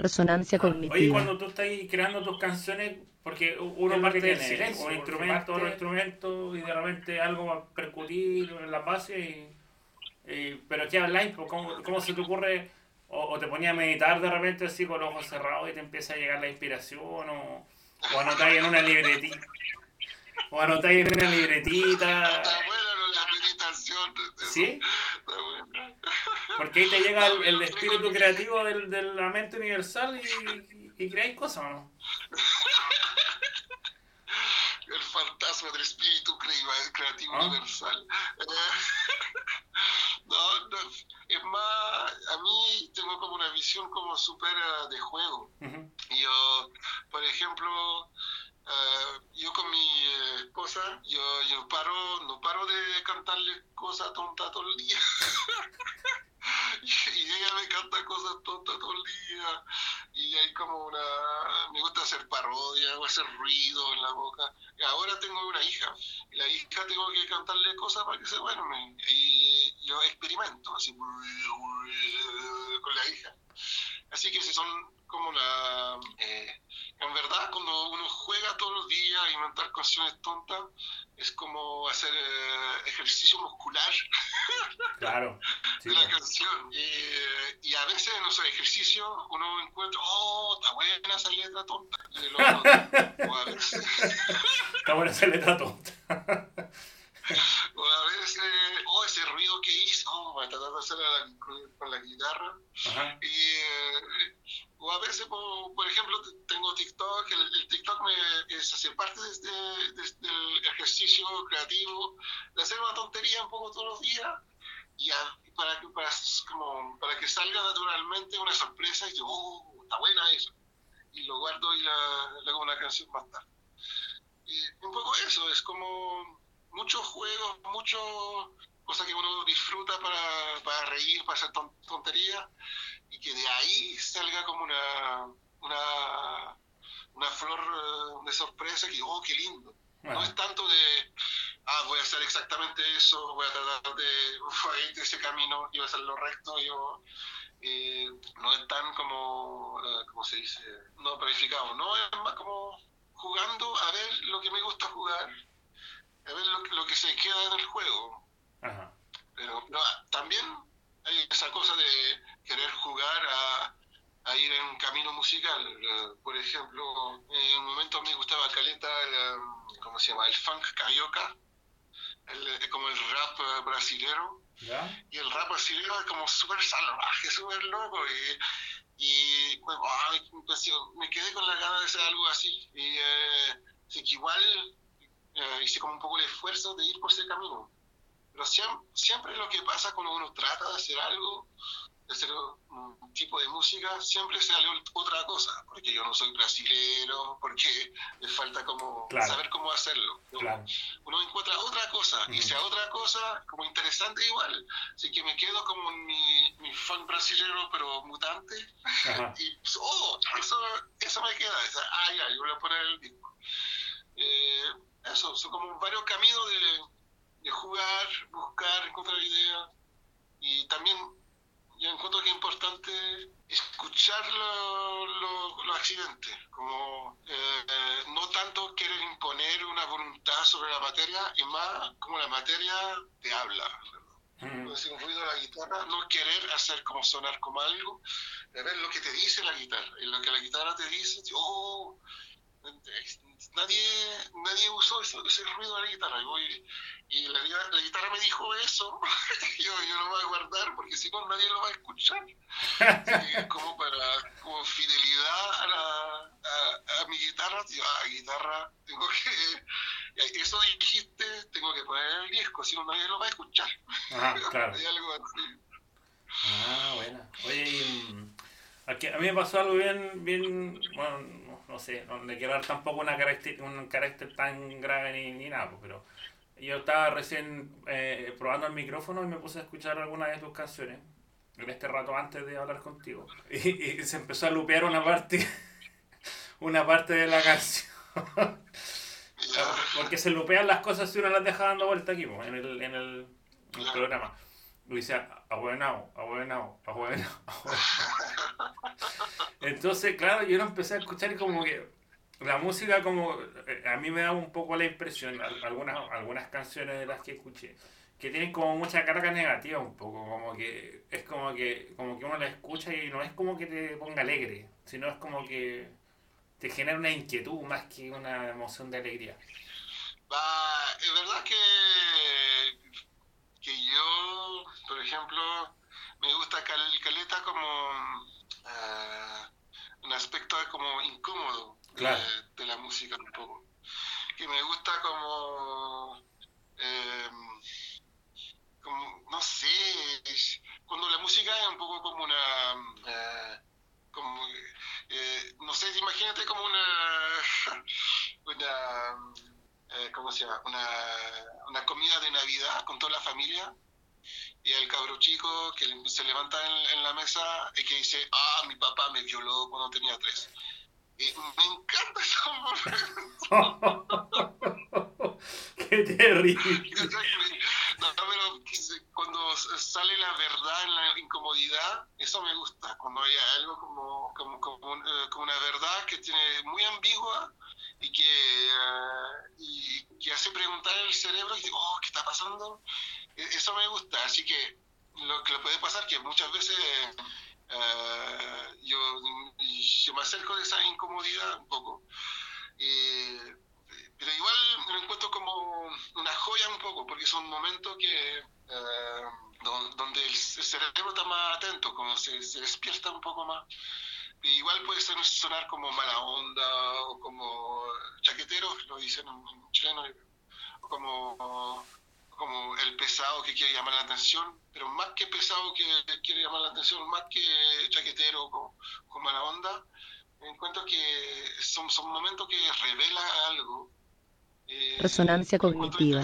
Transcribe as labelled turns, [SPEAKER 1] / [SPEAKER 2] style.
[SPEAKER 1] Resonancia
[SPEAKER 2] Oye,
[SPEAKER 1] cognitiva.
[SPEAKER 2] cuando tú estás creando tus canciones, porque uno parte del silencio, un instrumento, otro instrumento, y de repente algo va a percutir en la base, y, y- pero ¿qué habláis? ¿Cómo, ¿Cómo se te ocurre? O, o te ponías a meditar de repente así con los ojos cerrados y te empieza a llegar la inspiración, o, o anotáis en una libretita. O anotáis en una libretita. ¿Sí? Porque ahí te llega el, el espíritu creativo del, de la mente universal y, y, y creáis cosas, ¿o ¿no?
[SPEAKER 3] El fantasma del espíritu cre- creativo
[SPEAKER 2] Ah.
[SPEAKER 3] universal. No, no, es más, a mí tengo como una visión como súper eh, de juego.
[SPEAKER 2] Ujú.
[SPEAKER 3] Yo, por ejemplo, eh, yo con mi esposa, yo, yo paro, no paro de cantarle cosas tontas todo el día. y ella me canta cosas tontas todo el día. Y hay como una... Me gusta hacer parodia o hacer ruido en la boca. Y ahora tengo una hija. Y la hija tengo que cantarle cosas para que se duerme. Y yo experimento así con la hija. Así que si son como la... eh, en verdad, cuando uno juega todos los días a inventar canciones tontas, es como hacer eh, ejercicio muscular
[SPEAKER 2] Claro. Sí,
[SPEAKER 3] de la
[SPEAKER 2] pues.
[SPEAKER 3] canción. Eh, y a veces en esos ejercicios uno encuentra, oh, está buena esa letra tonta. Y
[SPEAKER 2] Está buena esa letra tonta.
[SPEAKER 3] o a veces, oh, ese ruido que hizo, oh, tratar de hacerlo con, la guitarra.
[SPEAKER 2] Ajá.
[SPEAKER 3] Y, eh, o a veces, por, por ejemplo, tengo TikTok, el, el TikTok me, es hacer parte de este- de este- del ejercicio creativo, de hacer una tontería un poco todos los días, y, a- para, que, para, como, para que salga naturalmente una sorpresa y digo, oh, está buena eso. Y lo guardo y la, le hago una canción más tarde. Y un poco eso, es como muchos juegos, muchas cosas que uno disfruta para, para reír, para hacer ton- tonterías y que de ahí salga como una una, una flor eh, de sorpresa que, oh, qué lindo. No
[SPEAKER 2] Ajá.
[SPEAKER 3] es tanto de, ah, voy a hacer exactamente eso, voy a tratar de, uf, de ese camino, y voy a hacer lo recto, yo, eh, no es tan como, eh, ¿cómo se dice? No planificado, no, es más como jugando a ver lo que me gusta jugar, a ver lo, que- lo que se queda en el juego.
[SPEAKER 2] Ajá.
[SPEAKER 3] Pero no, también hay esa cosa de querer jugar a, a ir en camino musical. Eh, por ejemplo, en un momento me gustaba caleta el, um, ¿cómo se llama? El funk carioca, el, eh, como el rap eh, brasilero.
[SPEAKER 2] ¿Ya?
[SPEAKER 3] Y el rap brasilero es como súper salvaje, súper loco. Y, y bueno, ah, me, pareció- me quedé con la gana de hacer algo así. Y eh, así que igual eh, hice como un poco el esfuerzo de ir por ese camino. Pero siempre, siempre lo que pasa cuando uno trata de hacer algo, de hacer un tipo de música, siempre sale otra cosa. Porque yo no soy brasilero, porque me falta como
[SPEAKER 2] Claro.
[SPEAKER 3] saber cómo hacerlo.
[SPEAKER 2] Claro.
[SPEAKER 3] Uno encuentra otra cosa, y
[SPEAKER 2] Ujú.
[SPEAKER 3] sea otra cosa como interesante igual. Así que me quedo como mi, mi fan brasilero, pero mutante.
[SPEAKER 2] Ajá.
[SPEAKER 3] Y, pues, oh, eso, eso me queda. Esa, ah, ya, yo voy a poner el disco. Eh, eso, son como varios caminos de, de jugar, buscar, encontrar ideas. Y también yo encuentro que es importante escuchar lo- lo- los accidentes, como eh, eh, no tanto querer imponer una voluntad sobre la materia, y más como la materia te habla.
[SPEAKER 2] Ujú.
[SPEAKER 3] Decir, un ruido de la guitarra, no querer hacer como sonar como algo, de ver lo que te dice la guitarra, y lo que la guitarra te dice, oh, nadie, nadie usó ese, ese ruido de la guitarra, y, voy- y la, gui- la guitarra me dijo eso, yo, yo lo voy a guardar porque si no nadie lo va a escuchar. Como para, como fidelidad a, la, a, a mi guitarra, digo, ah, guitarra, tengo que, eso dijiste, tengo que poner el disco, si no nadie lo va a escuchar.
[SPEAKER 2] Ajá, claro.
[SPEAKER 3] Hay algo así.
[SPEAKER 2] Ah, buena. Aquí- a mí me pasó algo bien, bien, bueno, no, no sé, no le quiero dar tampoco una carácter, un carácter tan grave ni, ni nada, pues, pero yo estaba recién eh, probando el micrófono y me puse a escuchar algunas de tus canciones en este rato antes de hablar contigo y, y se empezó a lupear una parte, una parte de la canción. Porque se lupean las cosas si uno las deja dando vuelta aquí, pues, en el, en el, en el programa. Decía, abuenao, abuenao, abuenao. Entonces, claro, yo lo empecé a escuchar y como que la música como eh, a mí me da un poco la impresión, algunas, algunas canciones de las que escuché, que tienen como mucha carga negativa un poco, como que es como que como que uno la escucha y no es como que te ponga alegre, sino es como que te genera una inquietud más que una emoción de alegría
[SPEAKER 3] verdad que, que yo, me gusta Caleta como uh, un aspecto como incómodo de, la música un poco. Que me gusta como, em, como no sé, cuando la música es un poco como una... Eh, como, eh, no sé, imagínate como una, una eh, ¿cómo se llama? Una, una comida de Navidad con toda la familia y el cabro chico que se levanta en, la mesa y que dice, ah, mi papá me violó cuando tenía tres. Y me encanta
[SPEAKER 2] eso. Qué terrible.
[SPEAKER 3] cuando sale la verdad en la incomodidad, eso me gusta. Cuando hay algo como, como, como, eh, una verdad que tiene muy ambigua y que, y hace preguntar al cerebro y digo, oh, ¿qué está pasando? E-, eso me gusta, así que lo que puede pasar que muchas veces uh, yo, yo, me acerco de esa incomodidad un poco. pero igual lo encuentro como una joya un poco, porque son momentos que uh, donde el cerebro está más atento, como se, se despierta un poco más. Igual puede ser, sonar como mala onda o como chaquetero, lo dicen en chileno, o como como el pesado que quiere llamar la atención, pero más que pesado que quiere llamar la atención, más que chaquetero con, mala onda, encuentro que son, son momentos que revela algo.
[SPEAKER 1] Eh, Resonancia cognitiva.